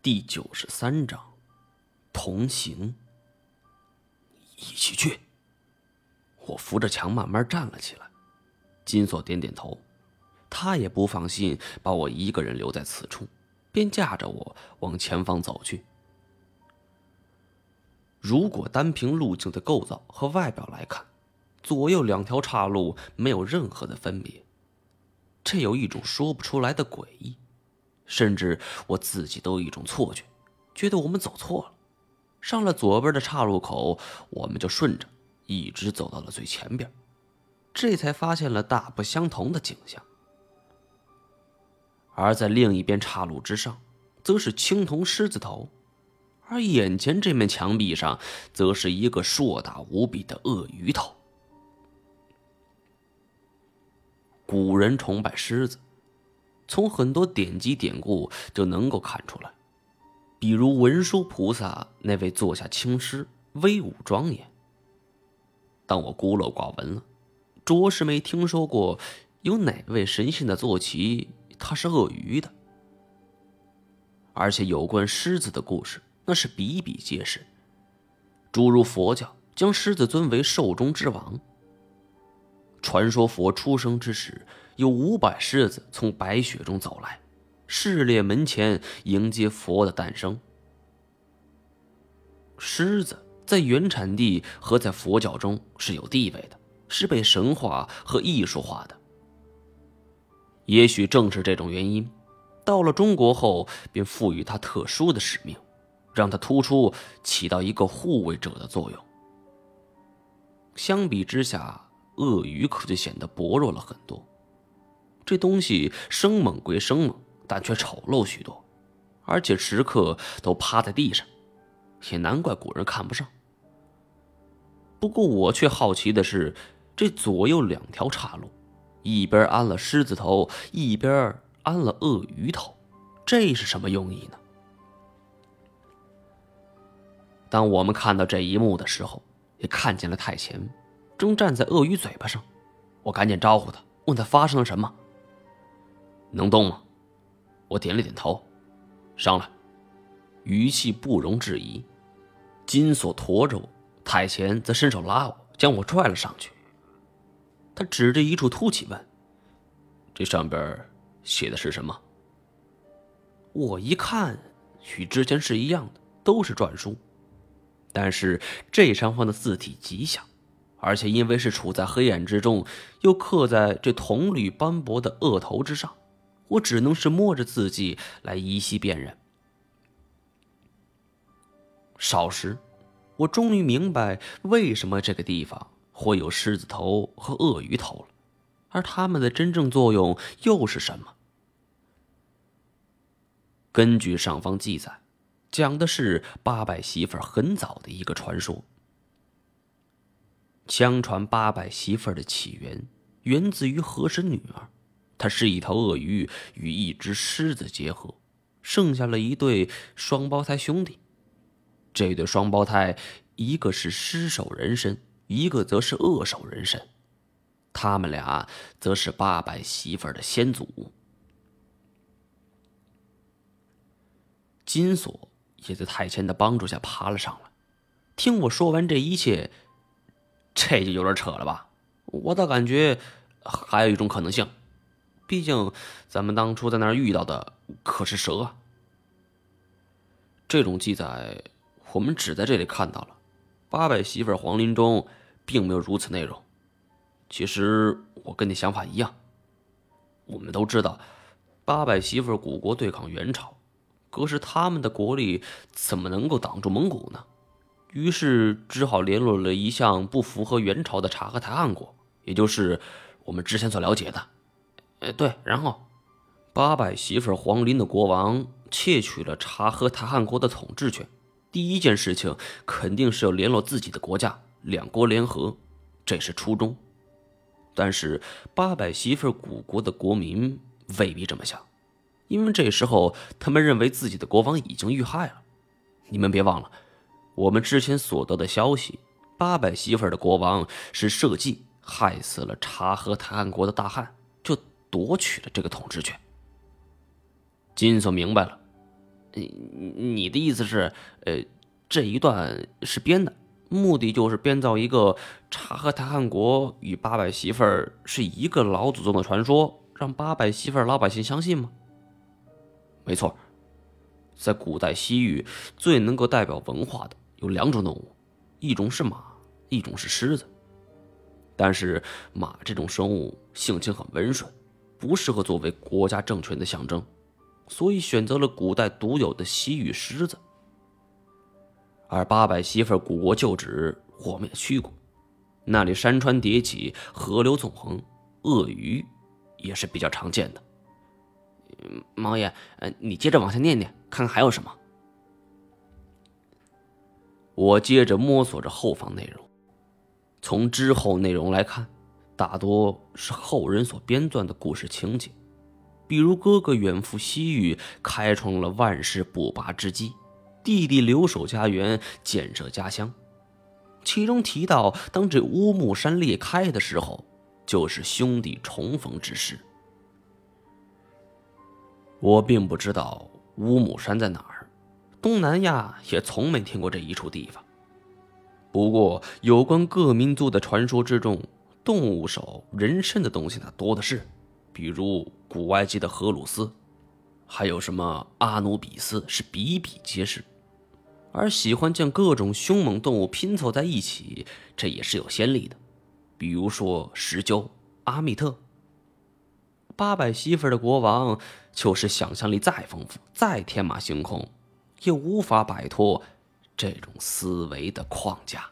第九十三章，同行。一起去。我扶着墙慢慢站了起来。金锁点点头，他也不放心把我一个人留在此处，便架着我往前方走去。如果单凭路径的构造和外表来看，左右两条岔路没有任何的分别，这有一种说不出来的诡异。甚至我自己都有一种错觉，觉得我们走错了。上了左边的岔路口，我们就顺着一直走到了最前边，这才发现了大不相同的景象。而在另一边岔路之上，则是青铜狮子头，而眼前这面墙壁上，则是一个硕大无比的鳄鱼头。古人崇拜狮子。从很多典籍典故就能够看出来，比如文殊菩萨那位坐下青狮，威武庄严。但我孤陋寡闻了，着实没听说过有哪位神仙的坐骑他是鳄鱼的。而且有关狮子的故事那是比比皆是，诸如佛教将狮子尊为兽中之王，传说佛出生之时。有五百狮子从白雪中走来，试炼门前迎接佛的诞生。狮子在原产地和在佛教中是有地位的，是被神话和艺术化的。也许正是这种原因，到了中国后便赋予它特殊的使命，让它突出起到一个护卫者的作用。相比之下，鳄鱼可就显得薄弱了很多。这东西生猛归生猛，但却丑陋许多，而且时刻都趴在地上，也难怪古人看不上。不过我却好奇的是，这左右两条岔路，一边安了狮子头，一边安了鳄鱼头，这是什么用意呢？当我们看到这一幕的时候，也看见了太前正站在鳄鱼嘴巴上，我赶紧招呼他，问他发生了什么。能动吗？我点了点头。上来，语气不容置疑。金锁驮着我，太前则伸手拉我，将我拽了上去。他指着一处凸起问：“这上边写的是什么？”我一看，与之前是一样的，都是篆书，但是这上方的字体极小，而且因为是处在黑暗之中，又刻在这铜绿斑驳的额头之上。我只能是摸着字迹来依稀辨认。少时，我终于明白为什么这个地方会有狮子头和鳄鱼头了，而它们的真正作用又是什么？根据上方记载，讲的是八百媳妇很早的一个传说。相传八百媳妇的起源源自于和珅女儿。他是一条鳄鱼与一只狮子结合，剩下了一对双胞胎兄弟。这对双胞胎，一个是狮首人身，一个则是鳄首人身。他们俩则是八百媳妇的先祖。金锁也在太监的帮助下爬了上来。听我说完这一切，这就有点扯了吧？我倒感觉还有一种可能性。毕竟，咱们当初在那儿遇到的可是蛇啊。这种记载，我们只在这里看到了。八百媳妇皇林中并没有如此内容。其实我跟你想法一样。我们都知道，八百媳妇古国对抗元朝，可是他们的国力怎么能够挡住蒙古呢？于是只好联络了一向不符合元朝的察合台汗国，也就是我们之前所了解的。哎，对，然后，八百媳妇黄林的国王窃取了察合台汗国的统治权。第一件事情肯定是要联络自己的国家，两国联合，这是初衷。但是八百媳妇古国的国民未必这么想，因为这时候他们认为自己的国王已经遇害了。你们别忘了，我们之前所得的消息，八百媳妇的国王是设计害死了察合台汗国的大汗。夺取了这个统治权。金锁明白了，你你的意思是，呃，这一段是编的，目的就是编造一个察合台汗国与八百媳妇儿是一个老祖宗的传说，让八百媳妇儿老百姓相信吗？没错，在古代西域最能够代表文化的有两种动物，一种是马，一种是狮子。但是马这种生物性情很温顺，不适合作为国家政权的象征，所以选择了古代独有的西域狮子。而八百媳妇古国旧址我们也去过，那里山川叠起，河流纵横，鳄鱼也是比较常见的。毛爷，呃，你接着往下念念，看看还有什么。我接着摸索着后方内容。从之后内容来看，大多是后人所编撰的故事情节，比如哥哥远赴西域，开创了万世不拔之基；弟弟留守家园，建设家乡。其中提到，当这乌木山裂开的时候，就是兄弟重逢之时。我并不知道乌木山在哪儿，东南亚也从没听过这一处地方。不过，有关各民族的传说之中，动物手、人身的东西呢多的是，比如古埃及的荷鲁斯，还有什么阿努比斯，是比比皆是。而喜欢将各种凶猛动物拼凑在一起，这也是有先例的，比如说石鸠、阿密特。八百媳妇的国王，就是想象力再丰富、再天马行空，也无法摆脱。这种思维的框架。